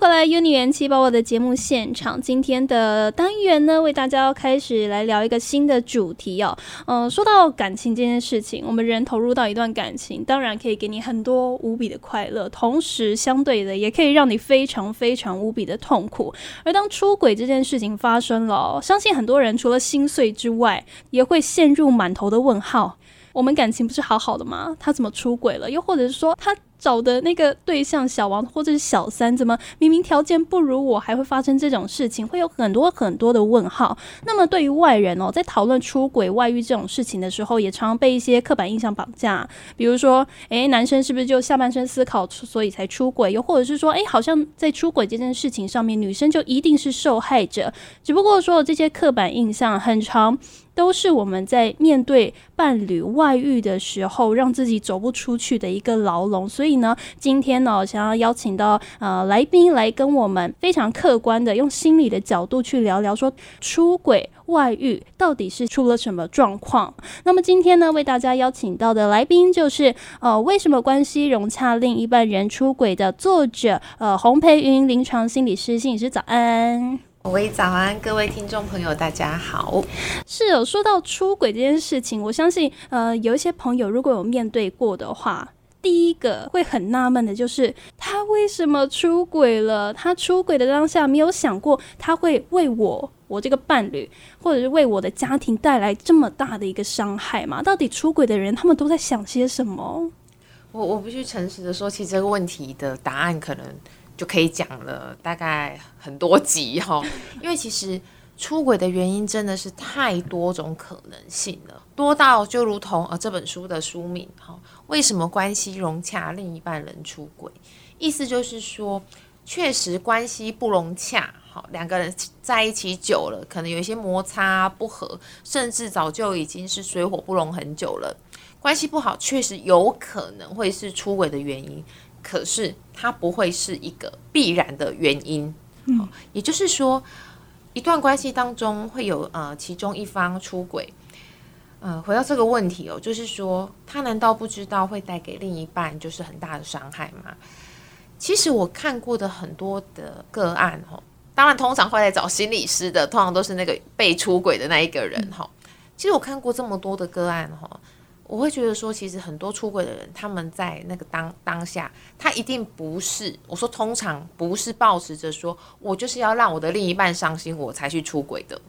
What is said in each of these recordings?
回来 Uni 元气宝宝的节目现场。今天的单元呢，为大家开始来聊一个新的主题哦。嗯，说到感情这件事情，我们人投入到一段感情，当然可以给你很多无比的快乐，同时相对的也可以让你非常非常无比的痛苦。而当出轨这件事情发生了，相信很多人除了心碎之外，也会陷入满头的问号。我们感情不是好好的吗？他怎么出轨了？又或者是说他？找的那个对象小王或者是小三，怎么明明条件不如我，还会发生这种事情？会有很多很多的问号。那么对于外人哦，在讨论出轨、外遇这种事情的时候，也常常被一些刻板印象绑架。比如说，诶，男生是不是就下半身思考，所以才出轨？又或者是说，诶，好像在出轨这件事情上面，女生就一定是受害者？只不过说这些刻板印象很长。都是我们在面对伴侣外遇的时候，让自己走不出去的一个牢笼。所以呢，今天呢，想要邀请到呃来宾来跟我们非常客观的用心理的角度去聊聊，说出轨外遇到底是出了什么状况。那么今天呢，为大家邀请到的来宾就是呃为什么关系融洽另一半人出轨的作者呃洪培云临床心理师，心理师早安。喂，早安，各位听众朋友，大家好。是有说到出轨这件事情，我相信，呃，有一些朋友如果有面对过的话，第一个会很纳闷的就是他为什么出轨了？他出轨的当下没有想过他会为我、我这个伴侣，或者是为我的家庭带来这么大的一个伤害吗？到底出轨的人他们都在想些什么？我我不去诚实的说，其实这个问题的答案可能。就可以讲了，大概很多集哈，因为其实出轨的原因真的是太多种可能性了，多到就如同呃这本书的书名哈，为什么关系融洽另一半人出轨？意思就是说，确实关系不融洽，好两个人在一起久了，可能有一些摩擦不和，甚至早就已经是水火不容很久了，关系不好，确实有可能会是出轨的原因。可是它不会是一个必然的原因，嗯，也就是说，一段关系当中会有呃其中一方出轨，嗯，回到这个问题哦，就是说他难道不知道会带给另一半就是很大的伤害吗？其实我看过的很多的个案哦，当然通常会来找心理师的，通常都是那个被出轨的那一个人哈。其实我看过这么多的个案哈。我会觉得说，其实很多出轨的人，他们在那个当当下，他一定不是我说，通常不是抱持着说我就是要让我的另一半伤心，我才去出轨的。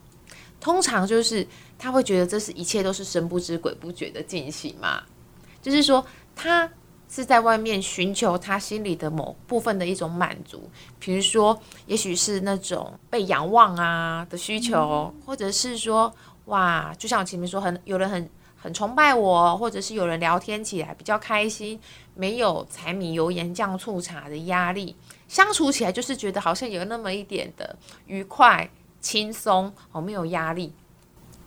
通常就是他会觉得这是一切都是神不知鬼不觉的进行嘛，就是说他是在外面寻求他心里的某部分的一种满足，比如说也许是那种被仰望啊的需求，或者是说哇，就像我前面说，很有人很。很崇拜我，或者是有人聊天起来比较开心，没有柴米油盐酱醋茶的压力，相处起来就是觉得好像有那么一点的愉快、轻松，哦，没有压力。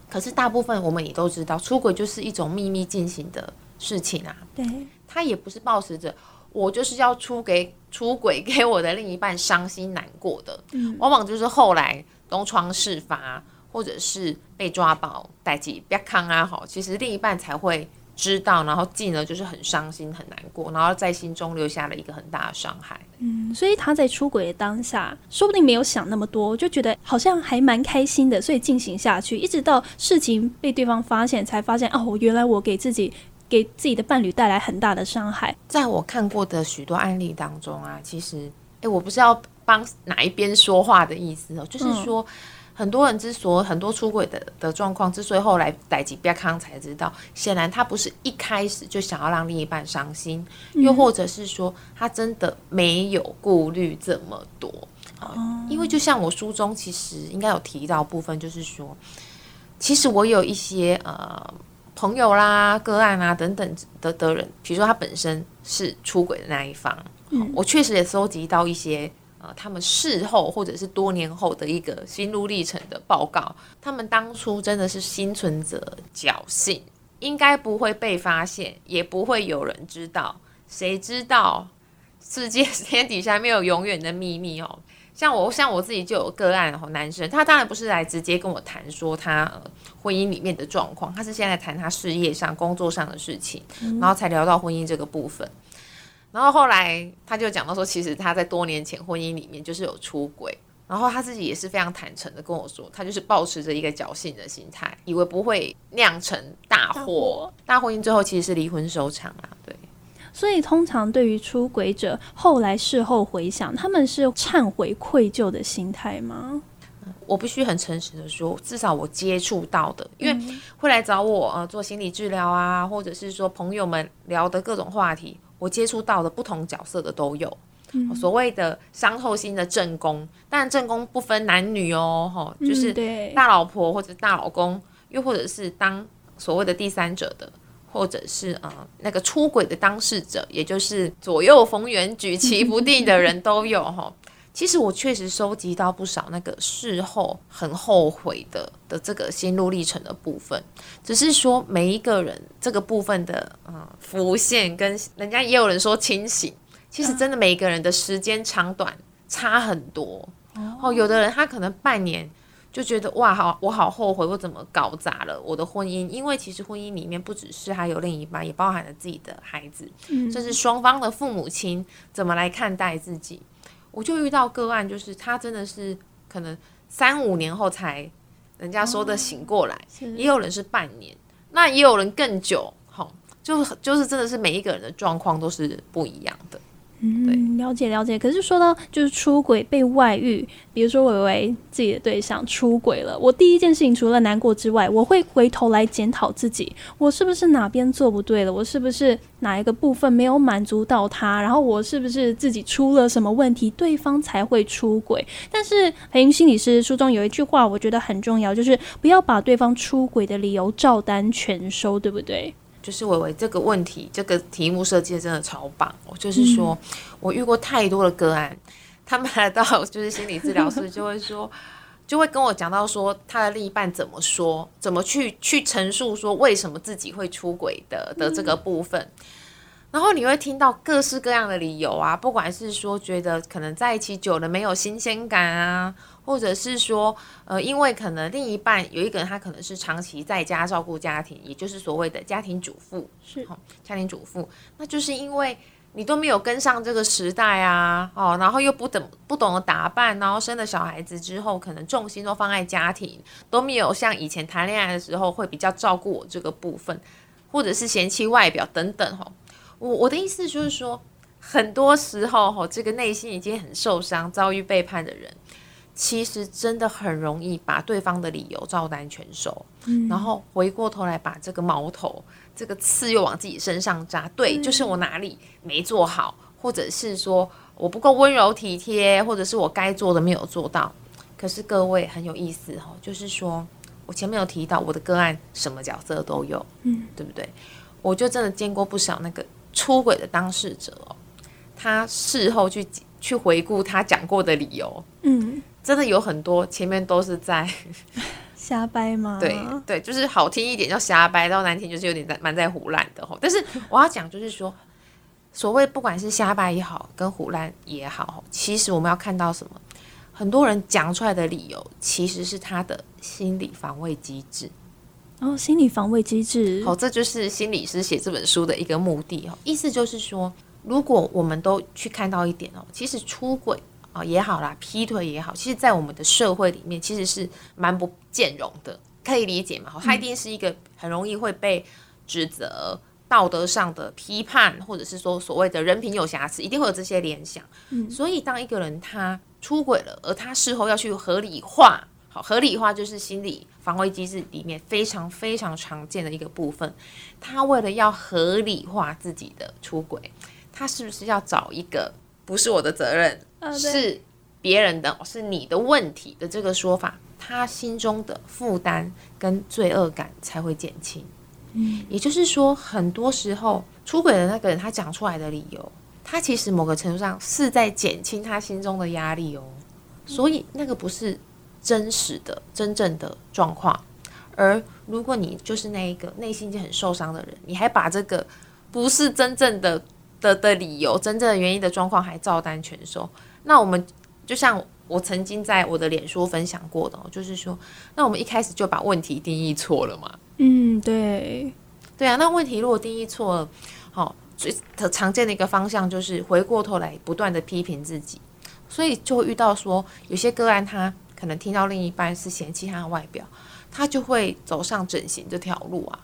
可是大部分我们也都知道，出轨就是一种秘密进行的事情啊。对，他也不是抱持着我就是要出给出轨给我的另一半伤心难过的，往往就是后来东窗事发。或者是被抓包带起别康啊，好，其实另一半才会知道，然后进而就是很伤心很难过，然后在心中留下了一个很大的伤害。嗯，所以他在出轨的当下，说不定没有想那么多，就觉得好像还蛮开心的，所以进行下去，一直到事情被对方发现，才发现哦，原来我给自己给自己的伴侣带来很大的伤害。在我看过的许多案例当中啊，其实，哎，我不是要帮哪一边说话的意思哦，就是说。很多人之所以很多出轨的的状况，之所以后来逮起比康才知道，显然他不是一开始就想要让另一半伤心，又或者是说他真的没有顾虑这么多啊。因为就像我书中其实应该有提到部分，就是说，其实我有一些呃朋友啦、个案啊等等的的人，比如说他本身是出轨的那一方，我确实也搜集到一些。他们事后或者是多年后的一个心路历程的报告，他们当初真的是心存着侥幸，应该不会被发现，也不会有人知道。谁知道世界 天底下没有永远的秘密哦？像我，像我自己就有个案哦，男生他当然不是来直接跟我谈说他婚姻里面的状况，他是现在谈他事业上、工作上的事情，然后才聊到婚姻这个部分。然后后来他就讲到说，其实他在多年前婚姻里面就是有出轨，然后他自己也是非常坦诚的跟我说，他就是保持着一个侥幸的心态，以为不会酿成大祸。大婚姻最后其实是离婚收场啊，对。所以通常对于出轨者，后来事后回想，他们是忏悔愧疚的心态吗？我必须很诚实的说，至少我接触到的，因为会来找我呃做心理治疗啊，或者是说朋友们聊的各种话题，我接触到的不同角色的都有。所谓的伤透心的正宫，但正宫不分男女哦，哈，就是大老婆或者大老公，又或者是当所谓的第三者的，或者是呃那个出轨的当事者，也就是左右逢源、举棋不定的人都有哈。其实我确实收集到不少那个事后很后悔的的这个心路历程的部分，只是说每一个人这个部分的嗯浮现，跟人家也有人说清醒，其实真的每一个人的时间长短差很多哦。有的人他可能半年就觉得哇好我好后悔我怎么搞砸了我的婚姻，因为其实婚姻里面不只是还有另一半，也包含了自己的孩子，甚至双方的父母亲怎么来看待自己。我就遇到个案，就是他真的是可能三五年后才人家说的醒过来，也有人是半年，那也有人更久，哈，就就是真的是每一个人的状况都是不一样的。嗯，了解了解。可是说到就是出轨被外遇，比如说伟伟自己的对象出轨了，我第一件事情除了难过之外，我会回头来检讨自己，我是不是哪边做不对了？我是不是哪一个部分没有满足到他？然后我是不是自己出了什么问题，对方才会出轨？但是培英心理师书中有一句话，我觉得很重要，就是不要把对方出轨的理由照单全收，对不对？就是伟伟这个问题，这个题目设计的真的超棒。我就是说，我遇过太多的个案，他们来到就是心理治疗师，就会说，就会跟我讲到说，他的另一半怎么说，怎么去去陈述说为什么自己会出轨的的这个部分。然后你会听到各式各样的理由啊，不管是说觉得可能在一起久了没有新鲜感啊。或者是说，呃，因为可能另一半有一个人，他可能是长期在家照顾家庭，也就是所谓的家庭主妇，是哈，家庭主妇，那就是因为你都没有跟上这个时代啊，哦，然后又不懂不懂得打扮，然后生了小孩子之后，可能重心都放在家庭，都没有像以前谈恋爱的时候会比较照顾我这个部分，或者是嫌弃外表等等哈。我我的意思就是说，很多时候哈，这个内心已经很受伤、遭遇背叛的人。其实真的很容易把对方的理由照单全收，然后回过头来把这个矛头、这个刺又往自己身上扎。对，就是我哪里没做好，或者是说我不够温柔体贴，或者是我该做的没有做到。可是各位很有意思哦，就是说我前面有提到我的个案什么角色都有，嗯，对不对？我就真的见过不少那个出轨的当事者哦，他事后去去回顾他讲过的理由，嗯。真的有很多，前面都是在 瞎掰吗？对对，就是好听一点叫瞎掰，到难听就是有点在蛮在胡乱的吼。但是我要讲就是说，所谓不管是瞎掰也好，跟胡乱也好，其实我们要看到什么？很多人讲出来的理由，其实是他的心理防卫机制。哦，心理防卫机制，好，这就是心理师写这本书的一个目的哦。意思就是说，如果我们都去看到一点哦，其实出轨。啊也好啦，劈腿也好，其实，在我们的社会里面，其实是蛮不兼容的，可以理解嘛？他一定是一个很容易会被指责、道德上的批判，或者是说所谓的人品有瑕疵，一定会有这些联想。嗯，所以当一个人他出轨了，而他事后要去合理化，好，合理化就是心理防卫机制里面非常非常常见的一个部分。他为了要合理化自己的出轨，他是不是要找一个不是我的责任？是别人的，是你的问题的这个说法，他心中的负担跟罪恶感才会减轻。嗯，也就是说，很多时候出轨的那个人他讲出来的理由，他其实某个程度上是在减轻他心中的压力哦。所以那个不是真实的、真正的状况。而如果你就是那一个内心已经很受伤的人，你还把这个不是真正的的的理由、真正的原因的状况还照单全收。那我们就像我曾经在我的脸书分享过的，就是说，那我们一开始就把问题定义错了嘛？嗯，对，对啊。那问题如果定义错了，好，最常见的一个方向就是回过头来不断的批评自己，所以就会遇到说有些个案他可能听到另一半是嫌弃他的外表，他就会走上整形这条路啊，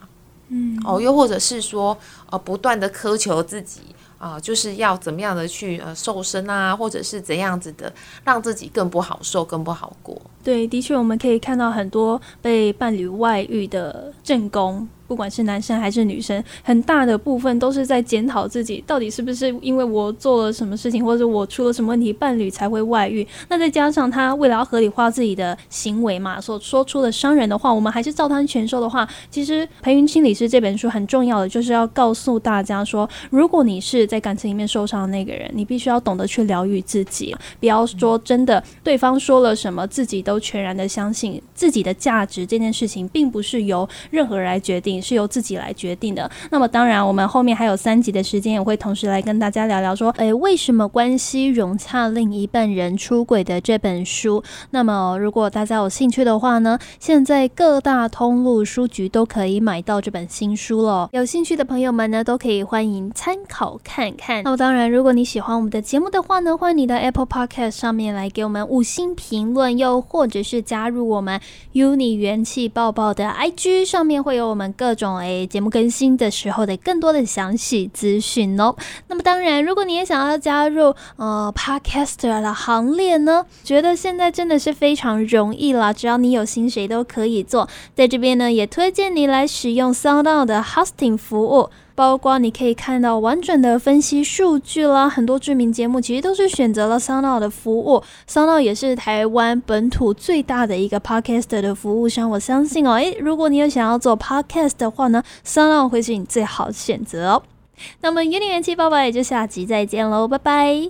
嗯，哦，又或者是说呃不断的苛求自己。啊，就是要怎么样的去呃瘦身啊，或者是怎样子的，让自己更不好受，更不好过。对，的确我们可以看到很多被伴侣外遇的正宫。不管是男生还是女生，很大的部分都是在检讨自己，到底是不是因为我做了什么事情，或者我出了什么问题，伴侣才会外遇。那再加上他为了要合理化自己的行为嘛，所说出的伤人的话，我们还是照单全收的话，其实《培云清理师》这本书很重要的就是要告诉大家说，如果你是在感情里面受伤的那个人，你必须要懂得去疗愈自己，不要说真的对方说了什么，自己都全然的相信自己的价值这件事情，并不是由任何人来决定。是由自己来决定的。那么，当然，我们后面还有三集的时间，也会同时来跟大家聊聊说，诶，为什么关系融洽另一半人出轨的这本书。那么，如果大家有兴趣的话呢，现在各大通路书局都可以买到这本新书了。有兴趣的朋友们呢，都可以欢迎参考看看。那么，当然，如果你喜欢我们的节目的话呢，欢迎你到 Apple Podcast 上面来给我们五星评论，又或者是加入我们 Uni 元气爆爆的 IG 上面会有我们各。各种诶节目更新的时候的更多的详细资讯哦。那么当然，如果你也想要加入呃 Podcaster 的行列呢，觉得现在真的是非常容易了，只要你有心，谁都可以做。在这边呢，也推荐你来使用 Sound 的 Hosting 服务。包括你可以看到完整的分析数据啦，很多知名节目其实都是选择了桑老的服务桑老也是台湾本土最大的一个 Podcast 的服务商。我相信哦，诶，如果你有想要做 Podcast 的话呢桑老会是你最好的选择哦。那么，元年元气爸爸也就下集再见喽，拜拜。